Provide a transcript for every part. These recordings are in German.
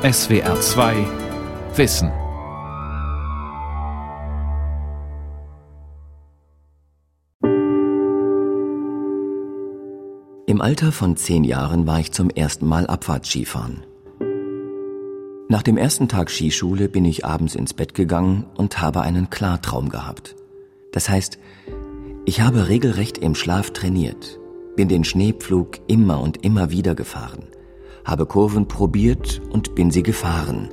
SWR 2 Wissen. Im Alter von zehn Jahren war ich zum ersten Mal Abfahrtskifahren. Nach dem ersten Tag Skischule bin ich abends ins Bett gegangen und habe einen Klartraum gehabt. Das heißt, ich habe regelrecht im Schlaf trainiert, bin den Schneepflug immer und immer wieder gefahren, habe Kurven probiert und bin sie gefahren,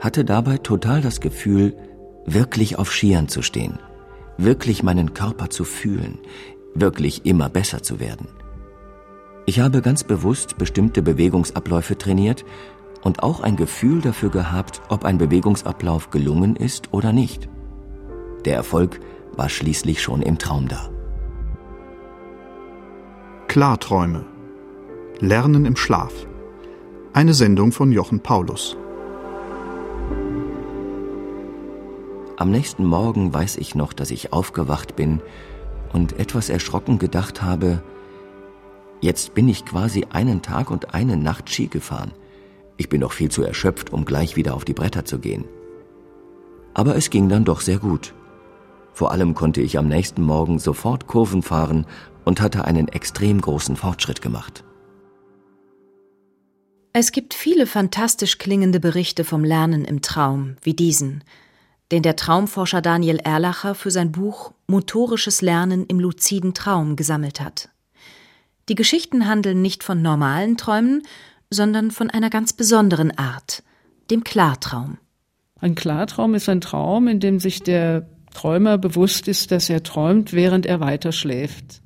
hatte dabei total das Gefühl, wirklich auf Skiern zu stehen, wirklich meinen Körper zu fühlen, wirklich immer besser zu werden. Ich habe ganz bewusst bestimmte Bewegungsabläufe trainiert und auch ein Gefühl dafür gehabt, ob ein Bewegungsablauf gelungen ist oder nicht. Der Erfolg war schließlich schon im Traum da. Klarträume. Lernen im Schlaf. Eine Sendung von Jochen Paulus. Am nächsten Morgen weiß ich noch, dass ich aufgewacht bin und etwas erschrocken gedacht habe, Jetzt bin ich quasi einen Tag und eine Nacht Ski gefahren. Ich bin noch viel zu erschöpft, um gleich wieder auf die Bretter zu gehen. Aber es ging dann doch sehr gut. Vor allem konnte ich am nächsten Morgen sofort Kurven fahren und hatte einen extrem großen Fortschritt gemacht. Es gibt viele fantastisch klingende Berichte vom Lernen im Traum, wie diesen, den der Traumforscher Daniel Erlacher für sein Buch Motorisches Lernen im luziden Traum gesammelt hat. Die Geschichten handeln nicht von normalen Träumen, sondern von einer ganz besonderen Art, dem Klartraum. Ein Klartraum ist ein Traum, in dem sich der Träumer bewusst ist, dass er träumt, während er weiter schläft.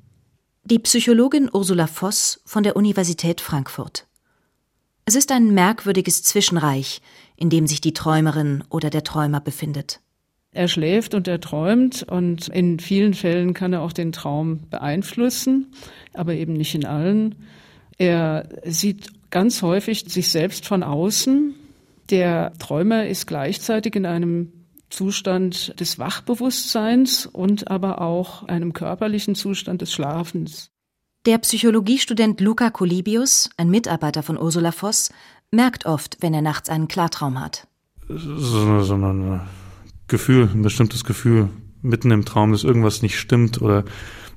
Die Psychologin Ursula Voss von der Universität Frankfurt. Es ist ein merkwürdiges Zwischenreich, in dem sich die Träumerin oder der Träumer befindet. Er schläft und er träumt und in vielen Fällen kann er auch den Traum beeinflussen, aber eben nicht in allen. Er sieht ganz häufig sich selbst von außen. Der Träumer ist gleichzeitig in einem Zustand des Wachbewusstseins und aber auch einem körperlichen Zustand des Schlafens. Der Psychologiestudent Luca Colibius, ein Mitarbeiter von Ursula Voss, merkt oft, wenn er nachts einen Klartraum hat. So, so eine Gefühl, ein bestimmtes Gefühl mitten im Traum, dass irgendwas nicht stimmt oder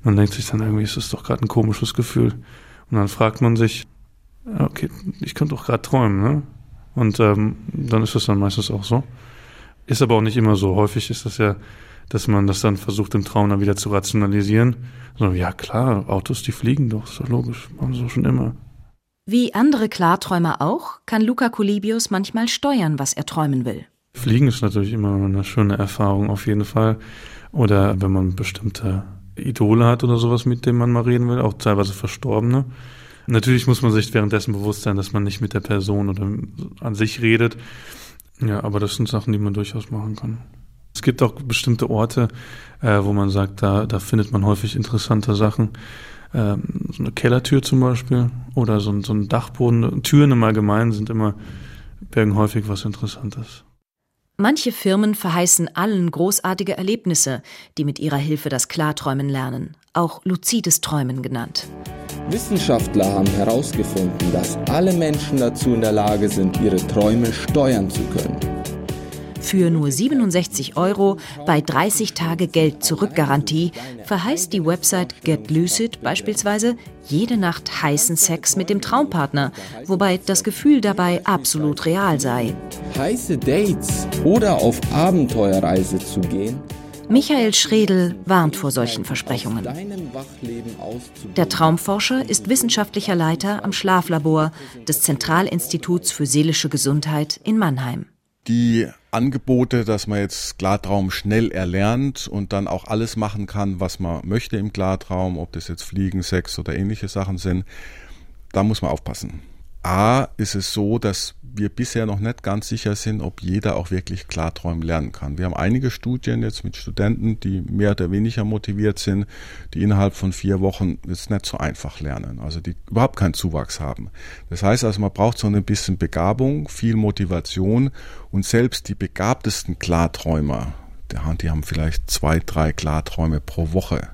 man denkt sich dann irgendwie, ist das doch gerade ein komisches Gefühl. Und dann fragt man sich, okay, ich könnte doch gerade träumen, ne? Und ähm, dann ist das dann meistens auch so. Ist aber auch nicht immer so. Häufig ist das ja, dass man das dann versucht, im Traum dann wieder zu rationalisieren. So, ja klar, Autos, die fliegen doch, ist doch logisch, machen sie schon immer. Wie andere Klarträumer auch, kann Luca Colibius manchmal steuern, was er träumen will. Fliegen ist natürlich immer eine schöne Erfahrung auf jeden Fall. Oder wenn man bestimmte Idole hat oder sowas, mit dem man mal reden will, auch teilweise Verstorbene. Natürlich muss man sich währenddessen bewusst sein, dass man nicht mit der Person oder an sich redet. Ja, aber das sind Sachen, die man durchaus machen kann. Es gibt auch bestimmte Orte, äh, wo man sagt, da, da findet man häufig interessante Sachen. Ähm, so eine Kellertür zum Beispiel oder so, so ein Dachboden. Türen im Allgemeinen sind immer, bergen häufig was Interessantes. Manche Firmen verheißen allen großartige Erlebnisse, die mit ihrer Hilfe das Klarträumen lernen, auch luzides Träumen genannt. Wissenschaftler haben herausgefunden, dass alle Menschen dazu in der Lage sind, ihre Träume steuern zu können. Für nur 67 Euro bei 30 Tage Geld zurück Garantie verheißt die Website Get Lucid beispielsweise jede Nacht heißen Sex mit dem Traumpartner, wobei das Gefühl dabei absolut real sei. Heiße Dates oder auf Abenteuerreise zu gehen, Michael Schredel warnt vor solchen Versprechungen. Der Traumforscher ist wissenschaftlicher Leiter am Schlaflabor des Zentralinstituts für seelische Gesundheit in Mannheim. Die Angebote, dass man jetzt Klartraum schnell erlernt und dann auch alles machen kann, was man möchte im Klartraum, ob das jetzt Fliegen, Sex oder ähnliche Sachen sind, da muss man aufpassen. A ist es so, dass wir bisher noch nicht ganz sicher sind, ob jeder auch wirklich Klarträumen lernen kann. Wir haben einige Studien jetzt mit Studenten, die mehr oder weniger motiviert sind, die innerhalb von vier Wochen jetzt nicht so einfach lernen, also die überhaupt keinen Zuwachs haben. Das heißt also, man braucht so ein bisschen Begabung, viel Motivation und selbst die begabtesten Klarträumer, die haben vielleicht zwei, drei Klarträume pro Woche.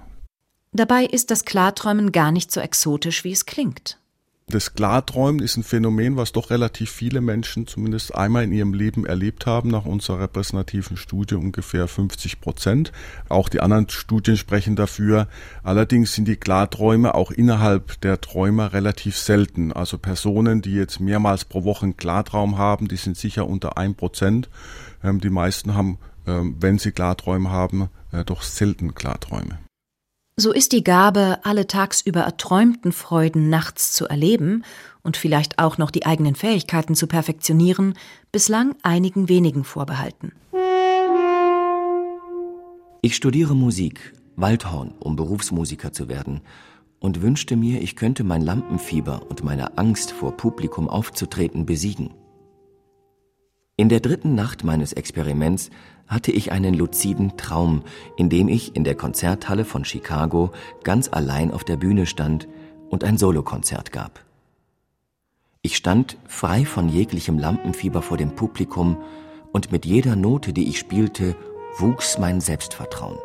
Dabei ist das Klarträumen gar nicht so exotisch, wie es klingt. Das Klarträumen ist ein Phänomen, was doch relativ viele Menschen zumindest einmal in ihrem Leben erlebt haben, nach unserer repräsentativen Studie ungefähr 50 Prozent. Auch die anderen Studien sprechen dafür. Allerdings sind die Klarträume auch innerhalb der Träumer relativ selten. Also Personen, die jetzt mehrmals pro Woche einen Klartraum haben, die sind sicher unter ein Prozent. Ähm, die meisten haben, ähm, wenn sie Klarträume haben, äh, doch selten Klarträume. So ist die Gabe, alle tagsüber erträumten Freuden nachts zu erleben und vielleicht auch noch die eigenen Fähigkeiten zu perfektionieren, bislang einigen wenigen vorbehalten. Ich studiere Musik, Waldhorn, um Berufsmusiker zu werden, und wünschte mir, ich könnte mein Lampenfieber und meine Angst vor Publikum aufzutreten besiegen. In der dritten Nacht meines Experiments hatte ich einen luziden Traum, in dem ich in der Konzerthalle von Chicago ganz allein auf der Bühne stand und ein Solokonzert gab. Ich stand frei von jeglichem Lampenfieber vor dem Publikum und mit jeder Note, die ich spielte, wuchs mein Selbstvertrauen.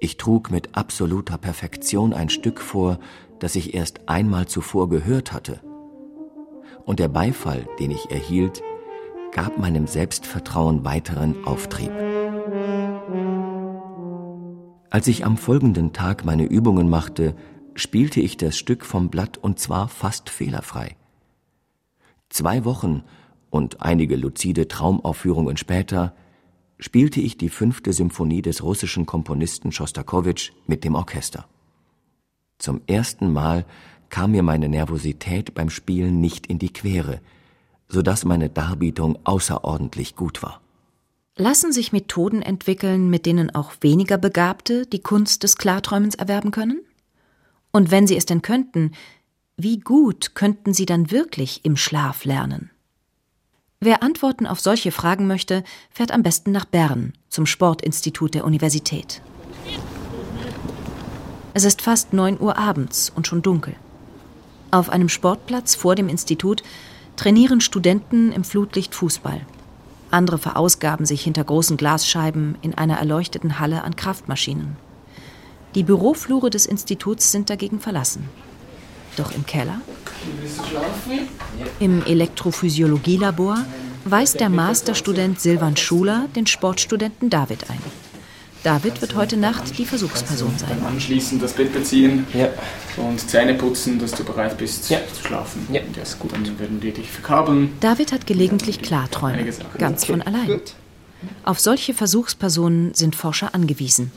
Ich trug mit absoluter Perfektion ein Stück vor, das ich erst einmal zuvor gehört hatte. Und der Beifall, den ich erhielt, gab meinem Selbstvertrauen weiteren Auftrieb. Als ich am folgenden Tag meine Übungen machte, spielte ich das Stück vom Blatt und zwar fast fehlerfrei. Zwei Wochen und einige luzide Traumaufführungen später spielte ich die fünfte Symphonie des russischen Komponisten Schostakowitsch mit dem Orchester. Zum ersten Mal kam mir meine Nervosität beim Spielen nicht in die Quere, so dass meine Darbietung außerordentlich gut war. Lassen sich Methoden entwickeln, mit denen auch weniger Begabte die Kunst des Klarträumens erwerben können? Und wenn sie es denn könnten, wie gut könnten sie dann wirklich im Schlaf lernen? Wer Antworten auf solche Fragen möchte, fährt am besten nach Bern zum Sportinstitut der Universität. Es ist fast neun Uhr abends und schon dunkel. Auf einem Sportplatz vor dem Institut trainieren Studenten im Flutlicht Fußball. Andere verausgaben sich hinter großen Glasscheiben in einer erleuchteten Halle an Kraftmaschinen. Die Büroflure des Instituts sind dagegen verlassen. Doch im Keller, im Elektrophysiologielabor, weist der Masterstudent Silvan Schuler den Sportstudenten David ein. David wird heute Nacht die Versuchsperson sein. Dann anschließend das Bett beziehen ja. und Zähne putzen, dass du bereit bist ja. zu schlafen. Ja, das ist gut. Dann werden wir dich verkabeln. David hat gelegentlich Klarträume, ganz von allein. Gut. Auf solche Versuchspersonen sind Forscher angewiesen.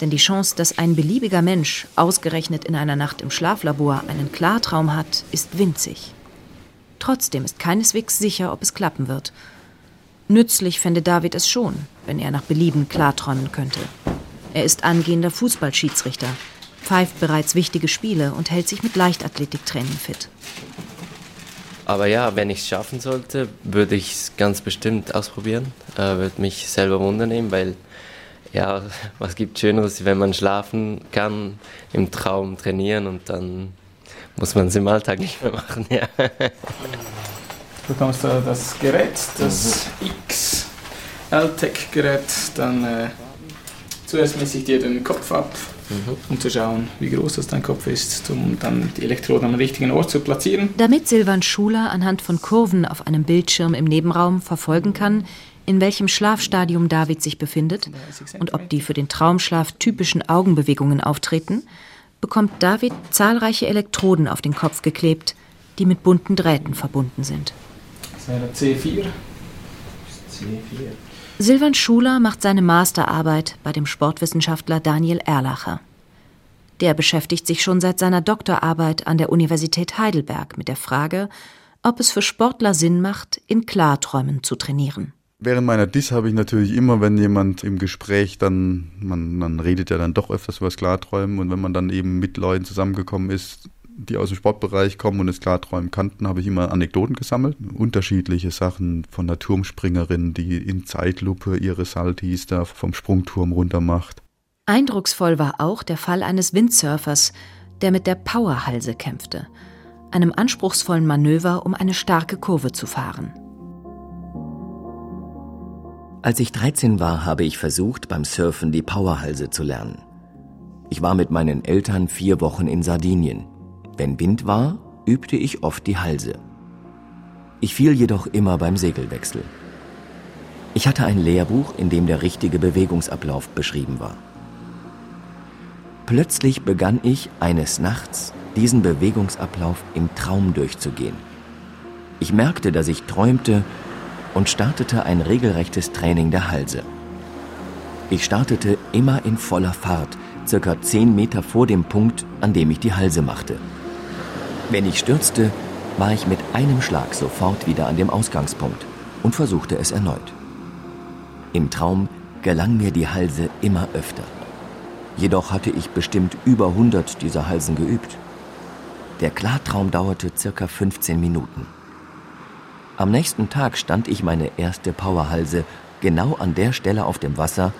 Denn die Chance, dass ein beliebiger Mensch ausgerechnet in einer Nacht im Schlaflabor einen Klartraum hat, ist winzig. Trotzdem ist keineswegs sicher, ob es klappen wird. Nützlich fände David es schon, wenn er nach Belieben klarträumen könnte. Er ist angehender Fußballschiedsrichter, pfeift bereits wichtige Spiele und hält sich mit Leichtathletiktraining fit. Aber ja, wenn ich es schaffen sollte, würde ich es ganz bestimmt ausprobieren. Äh, würde mich selber wundern weil ja, was gibt Schöneres, wenn man schlafen kann, im Traum trainieren und dann muss man es im Alltag nicht mehr machen. Ja. Du bekommst da das Gerät, das mhm. X LTEC-Gerät, dann äh, zuerst messe ich dir den Kopf ab, mhm. um zu schauen, wie groß das dein Kopf ist, um dann die Elektroden am richtigen Ort zu platzieren. Damit Silvan Schuler anhand von Kurven auf einem Bildschirm im Nebenraum verfolgen kann, in welchem Schlafstadium David sich befindet und ob die für den Traumschlaf typischen Augenbewegungen auftreten, bekommt David zahlreiche Elektroden auf den Kopf geklebt, die mit bunten Drähten verbunden sind. Das wäre C4. C4. Silvan Schuler macht seine Masterarbeit bei dem Sportwissenschaftler Daniel Erlacher. Der beschäftigt sich schon seit seiner Doktorarbeit an der Universität Heidelberg mit der Frage, ob es für Sportler Sinn macht, in Klarträumen zu trainieren. Während meiner Dis habe ich natürlich immer, wenn jemand im Gespräch dann, man, man redet ja dann doch öfters über das Klarträumen und wenn man dann eben mit Leuten zusammengekommen ist, die aus dem Sportbereich kommen und das Klarträumen kannten, habe ich immer Anekdoten gesammelt. Unterschiedliche Sachen von der Turmspringerin, die in Zeitlupe ihre Saltis da vom Sprungturm runter macht. Eindrucksvoll war auch der Fall eines Windsurfers, der mit der Powerhalse kämpfte, einem anspruchsvollen Manöver, um eine starke Kurve zu fahren. Als ich 13 war, habe ich versucht, beim Surfen die Powerhalse zu lernen. Ich war mit meinen Eltern vier Wochen in Sardinien. Wenn Wind war, übte ich oft die Halse. Ich fiel jedoch immer beim Segelwechsel. Ich hatte ein Lehrbuch, in dem der richtige Bewegungsablauf beschrieben war. Plötzlich begann ich eines Nachts diesen Bewegungsablauf im Traum durchzugehen. Ich merkte, dass ich träumte und startete ein regelrechtes Training der Halse. Ich startete immer in voller Fahrt, circa zehn Meter vor dem Punkt, an dem ich die Halse machte. Wenn ich stürzte, war ich mit einem Schlag sofort wieder an dem Ausgangspunkt und versuchte es erneut. Im Traum gelang mir die Halse immer öfter. Jedoch hatte ich bestimmt über 100 dieser Halsen geübt. Der Klartraum dauerte circa 15 Minuten. Am nächsten Tag stand ich meine erste Powerhalse genau an der Stelle auf dem Wasser,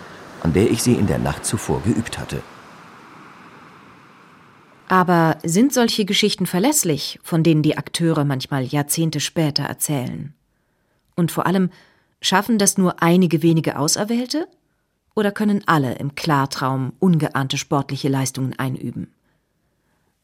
an der ich sie in der Nacht zuvor geübt hatte. Aber sind solche Geschichten verlässlich, von denen die Akteure manchmal Jahrzehnte später erzählen? Und vor allem, schaffen das nur einige wenige Auserwählte? Oder können alle im Klartraum ungeahnte sportliche Leistungen einüben?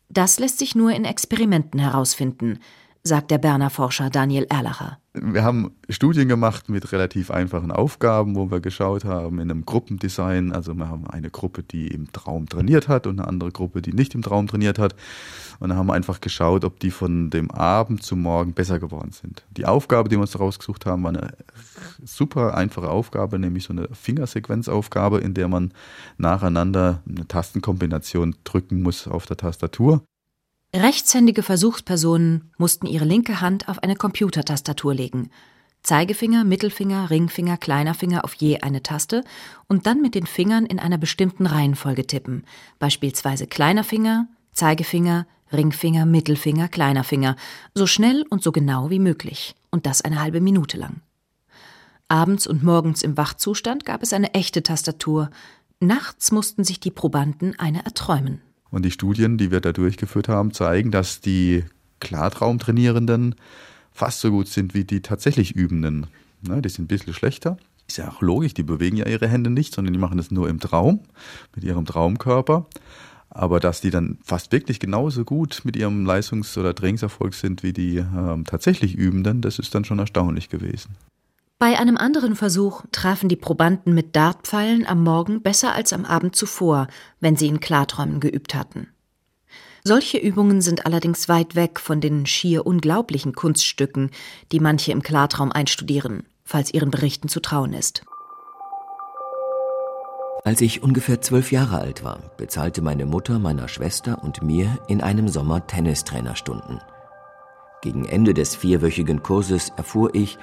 Das lässt sich nur in Experimenten herausfinden, sagt der Berner Forscher Daniel Erlacher. Wir haben Studien gemacht mit relativ einfachen Aufgaben, wo wir geschaut haben in einem Gruppendesign. Also wir haben eine Gruppe, die im Traum trainiert hat und eine andere Gruppe, die nicht im Traum trainiert hat. Und dann haben wir einfach geschaut, ob die von dem Abend zum Morgen besser geworden sind. Die Aufgabe, die wir uns daraus gesucht haben, war eine super einfache Aufgabe, nämlich so eine Fingersequenzaufgabe, in der man nacheinander eine Tastenkombination drücken muss auf der Tastatur. Rechtshändige Versuchspersonen mussten ihre linke Hand auf eine Computertastatur legen. Zeigefinger, Mittelfinger, Ringfinger, kleiner Finger auf je eine Taste und dann mit den Fingern in einer bestimmten Reihenfolge tippen. Beispielsweise kleiner Finger, Zeigefinger, Ringfinger, Mittelfinger, kleiner Finger. So schnell und so genau wie möglich. Und das eine halbe Minute lang. Abends und morgens im Wachzustand gab es eine echte Tastatur. Nachts mussten sich die Probanden eine erträumen. Und die Studien, die wir da durchgeführt haben, zeigen, dass die Klartraumtrainierenden fast so gut sind wie die tatsächlich Übenden. Ne, die sind ein bisschen schlechter. Ist ja auch logisch, die bewegen ja ihre Hände nicht, sondern die machen das nur im Traum, mit ihrem Traumkörper. Aber dass die dann fast wirklich genauso gut mit ihrem Leistungs- oder Trainingserfolg sind wie die ähm, tatsächlich Übenden, das ist dann schon erstaunlich gewesen. Bei einem anderen Versuch trafen die Probanden mit Dartpfeilen am Morgen besser als am Abend zuvor, wenn sie in Klarträumen geübt hatten. Solche Übungen sind allerdings weit weg von den schier unglaublichen Kunststücken, die manche im Klartraum einstudieren, falls ihren Berichten zu trauen ist. Als ich ungefähr zwölf Jahre alt war, bezahlte meine Mutter meiner Schwester und mir in einem Sommer Tennistrainerstunden. Gegen Ende des vierwöchigen Kurses erfuhr ich,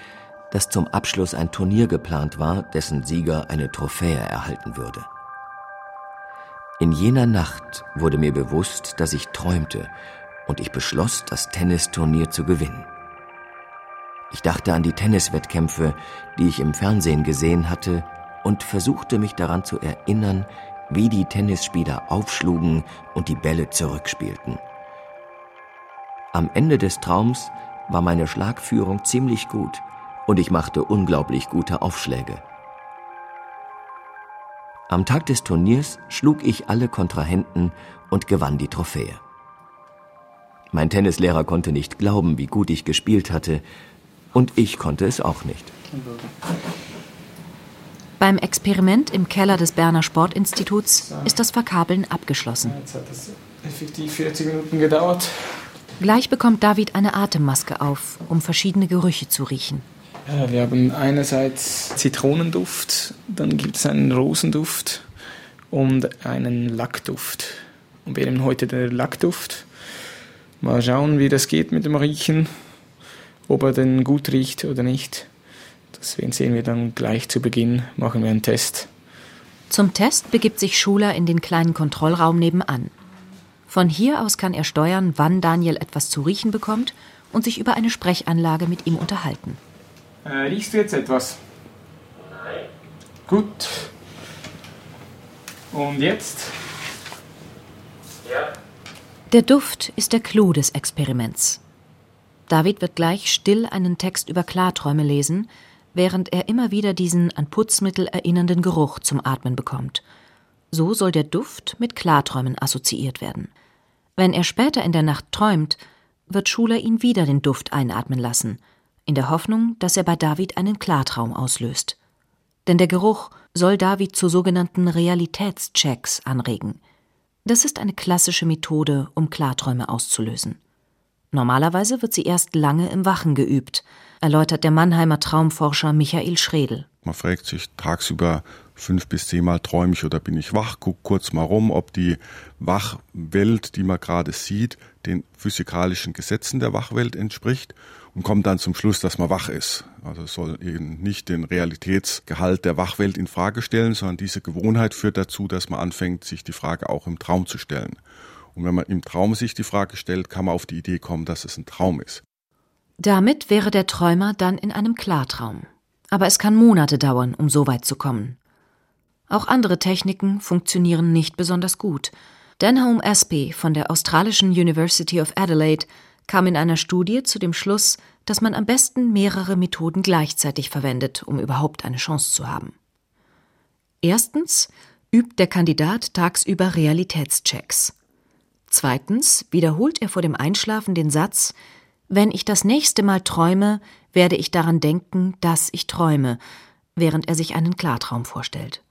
dass zum Abschluss ein Turnier geplant war, dessen Sieger eine Trophäe erhalten würde. In jener Nacht wurde mir bewusst, dass ich träumte, und ich beschloss, das Tennisturnier zu gewinnen. Ich dachte an die Tenniswettkämpfe, die ich im Fernsehen gesehen hatte, und versuchte mich daran zu erinnern, wie die Tennisspieler aufschlugen und die Bälle zurückspielten. Am Ende des Traums war meine Schlagführung ziemlich gut, und ich machte unglaublich gute Aufschläge. Am Tag des Turniers schlug ich alle Kontrahenten und gewann die Trophäe. Mein Tennislehrer konnte nicht glauben, wie gut ich gespielt hatte, und ich konnte es auch nicht. Beim Experiment im Keller des Berner Sportinstituts ist das Verkabeln abgeschlossen. Jetzt hat das effektiv 40 Minuten gedauert. Gleich bekommt David eine Atemmaske auf, um verschiedene Gerüche zu riechen. Ja, wir haben einerseits Zitronenduft, dann gibt es einen Rosenduft und einen Lackduft. Und wir nehmen heute den Lackduft. Mal schauen, wie das geht mit dem Riechen, ob er denn gut riecht oder nicht. Das sehen wir dann gleich zu Beginn, machen wir einen Test. Zum Test begibt sich Schuler in den kleinen Kontrollraum nebenan. Von hier aus kann er steuern, wann Daniel etwas zu riechen bekommt und sich über eine Sprechanlage mit ihm unterhalten. Äh, riechst du jetzt etwas? Nein. Gut. Und jetzt? Ja. Der Duft ist der Clou des Experiments. David wird gleich still einen Text über Klarträume lesen, während er immer wieder diesen an Putzmittel erinnernden Geruch zum Atmen bekommt. So soll der Duft mit Klarträumen assoziiert werden. Wenn er später in der Nacht träumt, wird Schuler ihn wieder den Duft einatmen lassen, in der Hoffnung, dass er bei David einen Klartraum auslöst. Denn der Geruch soll David zu sogenannten Realitätschecks anregen. Das ist eine klassische Methode, um Klarträume auszulösen. Normalerweise wird sie erst lange im Wachen geübt, erläutert der Mannheimer Traumforscher Michael Schredel. Man fragt sich tagsüber fünf bis zehnmal träume ich oder bin ich wach, guck kurz mal rum, ob die Wachwelt, die man gerade sieht, den physikalischen Gesetzen der Wachwelt entspricht und kommt dann zum Schluss, dass man wach ist. Also soll eben nicht den Realitätsgehalt der Wachwelt in Frage stellen, sondern diese Gewohnheit führt dazu, dass man anfängt, sich die Frage auch im Traum zu stellen. Und wenn man im Traum sich die Frage stellt, kann man auf die Idee kommen, dass es ein Traum ist. Damit wäre der Träumer dann in einem Klartraum. Aber es kann Monate dauern, um so weit zu kommen. Auch andere Techniken funktionieren nicht besonders gut. Denholm Espy von der australischen University of Adelaide kam in einer Studie zu dem Schluss, dass man am besten mehrere Methoden gleichzeitig verwendet, um überhaupt eine Chance zu haben. Erstens übt der Kandidat tagsüber Realitätschecks. Zweitens wiederholt er vor dem Einschlafen den Satz Wenn ich das nächste Mal träume, werde ich daran denken, dass ich träume, während er sich einen Klartraum vorstellt.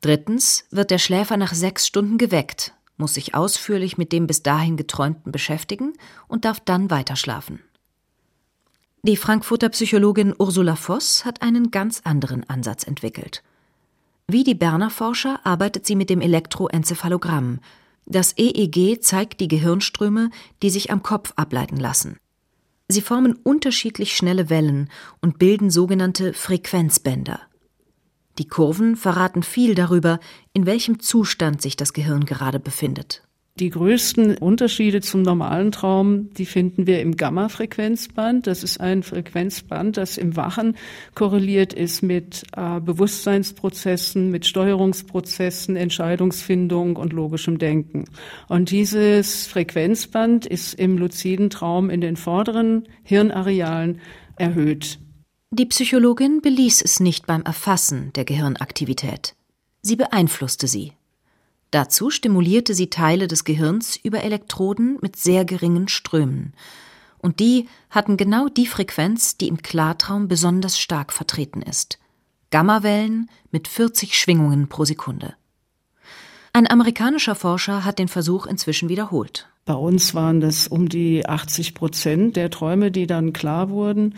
Drittens wird der Schläfer nach sechs Stunden geweckt, muss sich ausführlich mit dem bis dahin Geträumten beschäftigen und darf dann weiterschlafen. Die Frankfurter Psychologin Ursula Voss hat einen ganz anderen Ansatz entwickelt. Wie die Berner Forscher arbeitet sie mit dem Elektroenzephalogramm. Das EEG zeigt die Gehirnströme, die sich am Kopf ableiten lassen. Sie formen unterschiedlich schnelle Wellen und bilden sogenannte Frequenzbänder. Die Kurven verraten viel darüber, in welchem Zustand sich das Gehirn gerade befindet. Die größten Unterschiede zum normalen Traum, die finden wir im Gamma-Frequenzband. Das ist ein Frequenzband, das im Wachen korreliert ist mit äh, Bewusstseinsprozessen, mit Steuerungsprozessen, Entscheidungsfindung und logischem Denken. Und dieses Frequenzband ist im luziden Traum in den vorderen Hirnarealen erhöht. Die Psychologin beließ es nicht beim Erfassen der Gehirnaktivität. Sie beeinflusste sie. Dazu stimulierte sie Teile des Gehirns über Elektroden mit sehr geringen Strömen. Und die hatten genau die Frequenz, die im Klartraum besonders stark vertreten ist. Gammawellen mit 40 Schwingungen pro Sekunde. Ein amerikanischer Forscher hat den Versuch inzwischen wiederholt. Bei uns waren das um die 80 Prozent der Träume, die dann klar wurden.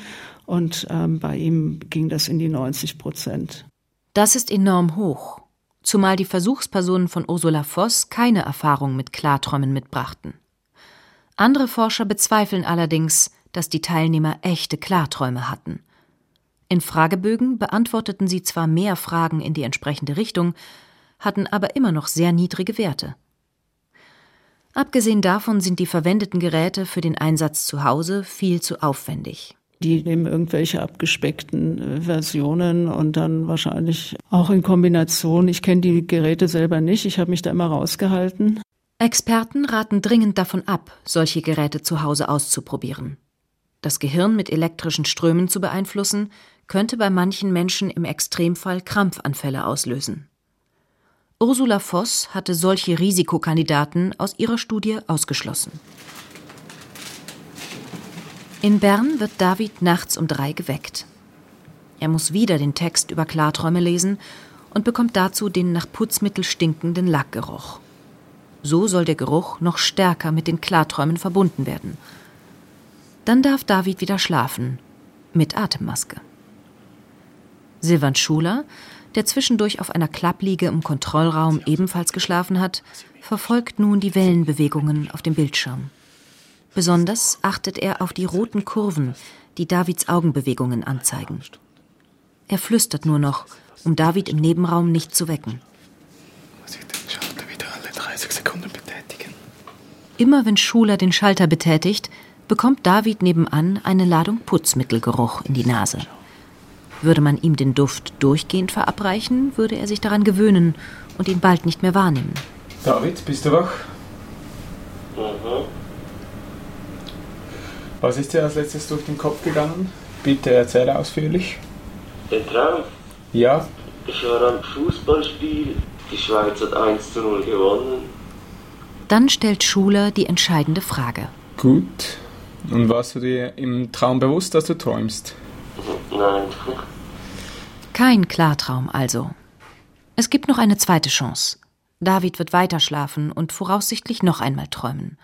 Und ähm, bei ihm ging das in die 90 Prozent. Das ist enorm hoch, zumal die Versuchspersonen von Ursula Voss keine Erfahrung mit Klarträumen mitbrachten. Andere Forscher bezweifeln allerdings, dass die Teilnehmer echte Klarträume hatten. In Fragebögen beantworteten sie zwar mehr Fragen in die entsprechende Richtung, hatten aber immer noch sehr niedrige Werte. Abgesehen davon sind die verwendeten Geräte für den Einsatz zu Hause viel zu aufwendig. Die nehmen irgendwelche abgespeckten äh, Versionen und dann wahrscheinlich auch in Kombination. Ich kenne die Geräte selber nicht, ich habe mich da immer rausgehalten. Experten raten dringend davon ab, solche Geräte zu Hause auszuprobieren. Das Gehirn mit elektrischen Strömen zu beeinflussen, könnte bei manchen Menschen im Extremfall Krampfanfälle auslösen. Ursula Voss hatte solche Risikokandidaten aus ihrer Studie ausgeschlossen. In Bern wird David nachts um drei geweckt. Er muss wieder den Text über Klarträume lesen und bekommt dazu den nach Putzmittel stinkenden Lackgeruch. So soll der Geruch noch stärker mit den Klarträumen verbunden werden. Dann darf David wieder schlafen, mit Atemmaske. Silvan Schuler der zwischendurch auf einer Klappliege im Kontrollraum ebenfalls geschlafen hat, verfolgt nun die Wellenbewegungen auf dem Bildschirm. Besonders achtet er auf die roten Kurven, die Davids Augenbewegungen anzeigen. Er flüstert nur noch, um David im Nebenraum nicht zu wecken. Muss ich den Schalter wieder alle 30 Sekunden betätigen? Immer wenn Schuler den Schalter betätigt, bekommt David nebenan eine Ladung Putzmittelgeruch in die Nase. Würde man ihm den Duft durchgehend verabreichen, würde er sich daran gewöhnen und ihn bald nicht mehr wahrnehmen. David, bist du wach? Mhm. Was ist dir als letztes durch den Kopf gegangen? Bitte erzähle ausführlich. Der Traum? Ja. Ich war am Fußballspiel. Die Schweiz hat 1 zu 0 gewonnen. Dann stellt Schuler die entscheidende Frage. Gut. Und warst du dir im Traum bewusst, dass du träumst? Nein. Kein Klartraum also. Es gibt noch eine zweite Chance. David wird weiter schlafen und voraussichtlich noch einmal träumen.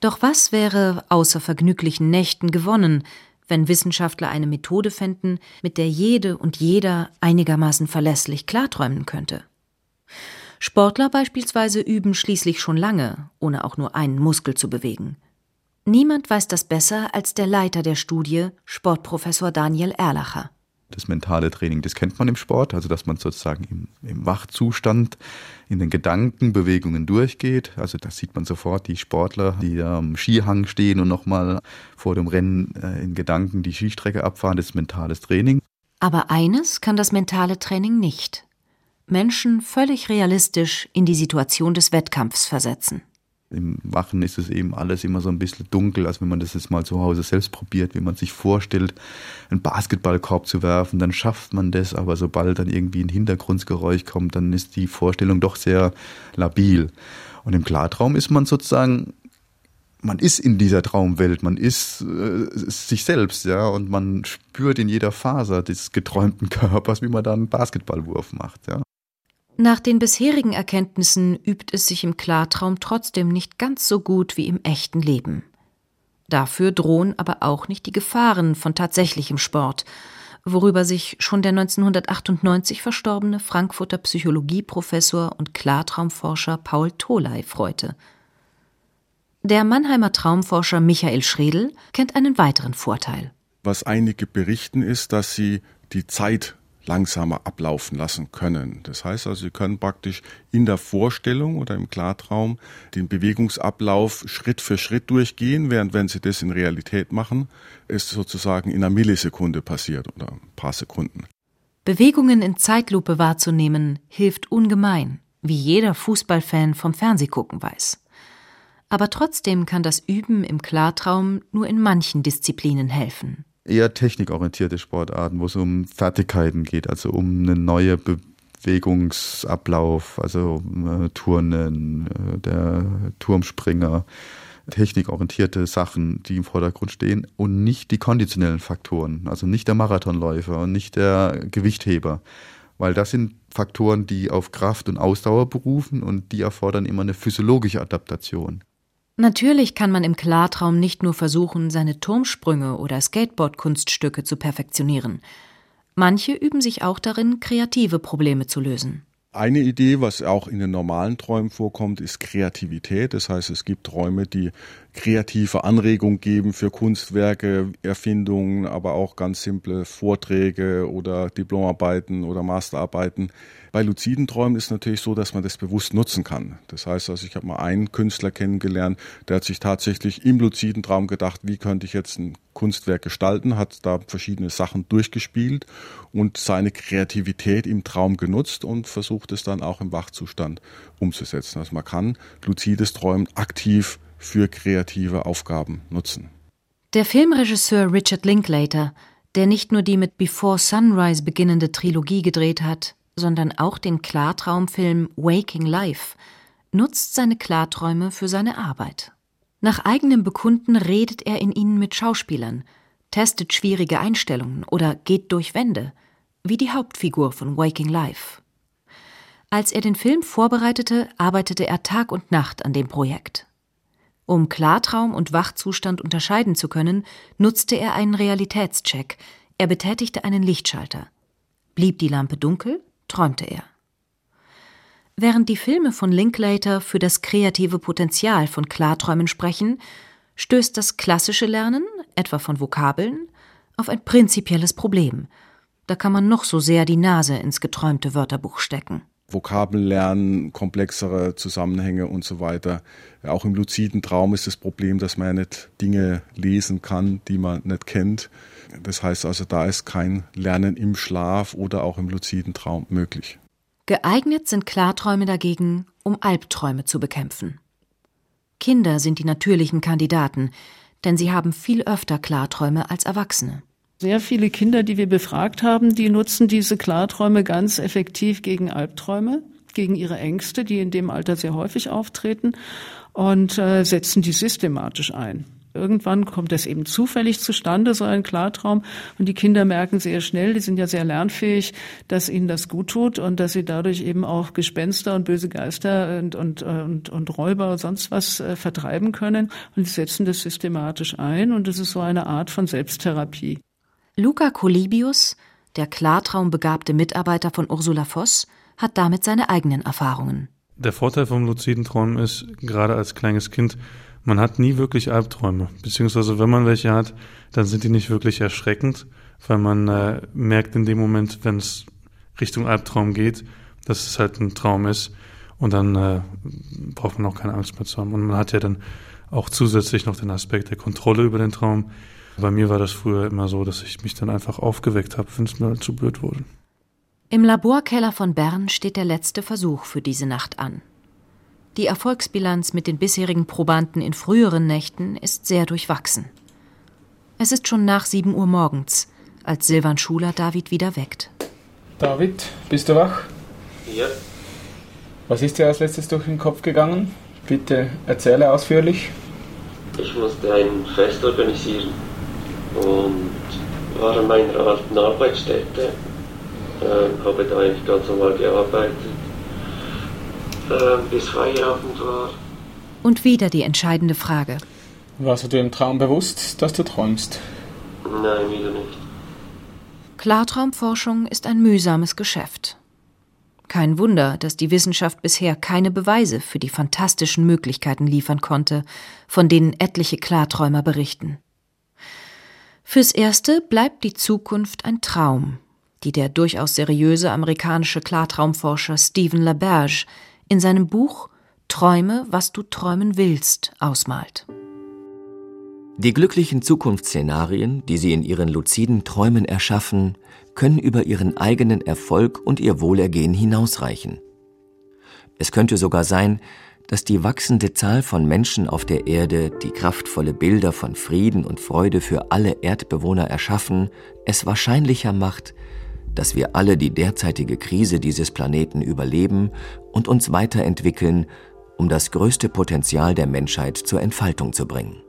Doch was wäre außer vergnüglichen Nächten gewonnen, wenn Wissenschaftler eine Methode fänden, mit der jede und jeder einigermaßen verlässlich klarträumen könnte? Sportler beispielsweise üben schließlich schon lange, ohne auch nur einen Muskel zu bewegen. Niemand weiß das besser als der Leiter der Studie, Sportprofessor Daniel Erlacher. Das mentale Training, das kennt man im Sport, also dass man sozusagen im, im Wachzustand in den Gedankenbewegungen durchgeht. Also das sieht man sofort, die Sportler, die am Skihang stehen und nochmal vor dem Rennen äh, in Gedanken die Skistrecke abfahren, das ist mentales Training. Aber eines kann das mentale Training nicht. Menschen völlig realistisch in die Situation des Wettkampfs versetzen. Im Wachen ist es eben alles immer so ein bisschen dunkel, als wenn man das jetzt mal zu Hause selbst probiert, wie man sich vorstellt, einen Basketballkorb zu werfen, dann schafft man das, aber sobald dann irgendwie ein Hintergrundgeräusch kommt, dann ist die Vorstellung doch sehr labil. Und im Klartraum ist man sozusagen man ist in dieser Traumwelt, man ist äh, sich selbst, ja, und man spürt in jeder Faser des geträumten Körpers, wie man da einen Basketballwurf macht, ja. Nach den bisherigen Erkenntnissen übt es sich im Klartraum trotzdem nicht ganz so gut wie im echten Leben. Dafür drohen aber auch nicht die Gefahren von tatsächlichem Sport, worüber sich schon der 1998 verstorbene Frankfurter Psychologieprofessor und Klartraumforscher Paul Tholey freute. Der Mannheimer Traumforscher Michael Schredel kennt einen weiteren Vorteil. Was einige berichten ist, dass sie die Zeit langsamer ablaufen lassen können. Das heißt also, Sie können praktisch in der Vorstellung oder im Klartraum den Bewegungsablauf Schritt für Schritt durchgehen, während wenn Sie das in Realität machen, es sozusagen in einer Millisekunde passiert oder ein paar Sekunden. Bewegungen in Zeitlupe wahrzunehmen hilft ungemein, wie jeder Fußballfan vom Fernsehgucken weiß. Aber trotzdem kann das Üben im Klartraum nur in manchen Disziplinen helfen eher technikorientierte Sportarten, wo es um Fertigkeiten geht, also um eine neue Bewegungsablauf, also äh, Turnen, äh, der Turmspringer, technikorientierte Sachen, die im Vordergrund stehen und nicht die konditionellen Faktoren, also nicht der Marathonläufer und nicht der Gewichtheber, weil das sind Faktoren, die auf Kraft und Ausdauer berufen und die erfordern immer eine physiologische Adaptation. Natürlich kann man im Klartraum nicht nur versuchen, seine Turmsprünge oder Skateboard-Kunststücke zu perfektionieren. Manche üben sich auch darin, kreative Probleme zu lösen. Eine Idee, was auch in den normalen Träumen vorkommt, ist Kreativität. Das heißt, es gibt Träume, die kreative Anregungen geben für Kunstwerke, Erfindungen, aber auch ganz simple Vorträge oder Diplomarbeiten oder Masterarbeiten. Bei luziden Träumen ist natürlich so, dass man das bewusst nutzen kann. Das heißt also, ich habe mal einen Künstler kennengelernt, der hat sich tatsächlich im luziden Traum gedacht, wie könnte ich jetzt ein Kunstwerk gestalten, hat da verschiedene Sachen durchgespielt und seine Kreativität im Traum genutzt und versucht es dann auch im Wachzustand umzusetzen. Also man kann luzides Träumen aktiv für kreative Aufgaben nutzen. Der Filmregisseur Richard Linklater, der nicht nur die mit Before Sunrise beginnende Trilogie gedreht hat, sondern auch den Klartraumfilm Waking Life, nutzt seine Klarträume für seine Arbeit. Nach eigenem Bekunden redet er in ihnen mit Schauspielern, testet schwierige Einstellungen oder geht durch Wände, wie die Hauptfigur von Waking Life. Als er den Film vorbereitete, arbeitete er Tag und Nacht an dem Projekt. Um Klartraum und Wachzustand unterscheiden zu können, nutzte er einen Realitätscheck. Er betätigte einen Lichtschalter. Blieb die Lampe dunkel, träumte er. Während die Filme von Linklater für das kreative Potenzial von Klarträumen sprechen, stößt das klassische Lernen, etwa von Vokabeln, auf ein prinzipielles Problem. Da kann man noch so sehr die Nase ins geträumte Wörterbuch stecken. Vokabeln lernen, komplexere Zusammenhänge und so weiter. Auch im luziden Traum ist das Problem, dass man ja nicht Dinge lesen kann, die man nicht kennt. Das heißt also, da ist kein Lernen im Schlaf oder auch im luziden Traum möglich. Geeignet sind Klarträume dagegen, um Albträume zu bekämpfen. Kinder sind die natürlichen Kandidaten, denn sie haben viel öfter Klarträume als Erwachsene. Sehr viele Kinder, die wir befragt haben, die nutzen diese Klarträume ganz effektiv gegen Albträume. gegen ihre Ängste, die in dem Alter sehr häufig auftreten, und äh, setzen die systematisch ein. Irgendwann kommt es eben zufällig zustande, so ein Klartraum. Und die Kinder merken sehr schnell, die sind ja sehr lernfähig, dass ihnen das gut tut und dass sie dadurch eben auch Gespenster und böse Geister und, und, und, und Räuber und sonst was äh, vertreiben können. Und sie setzen das systematisch ein. Und es ist so eine Art von Selbsttherapie. Luca Colibius, der klartraumbegabte Mitarbeiter von Ursula Voss, hat damit seine eigenen Erfahrungen. Der Vorteil vom luziden Träumen ist, gerade als kleines Kind, man hat nie wirklich Albträume. Beziehungsweise wenn man welche hat, dann sind die nicht wirklich erschreckend, weil man äh, merkt in dem Moment, wenn es Richtung Albtraum geht, dass es halt ein Traum ist. Und dann äh, braucht man auch keine Angst mehr zu haben. Und man hat ja dann auch zusätzlich noch den Aspekt der Kontrolle über den Traum. Bei mir war das früher immer so, dass ich mich dann einfach aufgeweckt habe, wenn es mir halt zu blöd wurde. Im Laborkeller von Bern steht der letzte Versuch für diese Nacht an. Die Erfolgsbilanz mit den bisherigen Probanden in früheren Nächten ist sehr durchwachsen. Es ist schon nach 7 Uhr morgens, als Silvan Schuler David wieder weckt. David, bist du wach? Ja. Was ist dir als letztes durch den Kopf gegangen? Bitte erzähle ausführlich. Ich musste ein Fest organisieren und war an meiner alten Arbeitsstätte. Äh, habe da eigentlich ganz normal gearbeitet äh, bis Feierabend war. Und wieder die entscheidende Frage. Warst du dir im Traum bewusst, dass du träumst? Nein, wieder nicht. Klartraumforschung ist ein mühsames Geschäft. Kein Wunder, dass die Wissenschaft bisher keine Beweise für die fantastischen Möglichkeiten liefern konnte, von denen etliche Klarträumer berichten. Fürs Erste bleibt die Zukunft ein Traum, die der durchaus seriöse amerikanische Klartraumforscher Stephen LaBerge in seinem Buch Träume, was du träumen willst ausmalt. Die glücklichen Zukunftsszenarien, die sie in ihren luziden Träumen erschaffen, können über ihren eigenen Erfolg und ihr Wohlergehen hinausreichen. Es könnte sogar sein, dass die wachsende Zahl von Menschen auf der Erde, die kraftvolle Bilder von Frieden und Freude für alle Erdbewohner erschaffen, es wahrscheinlicher macht, dass wir alle die derzeitige Krise dieses Planeten überleben und uns weiterentwickeln, um das größte Potenzial der Menschheit zur Entfaltung zu bringen.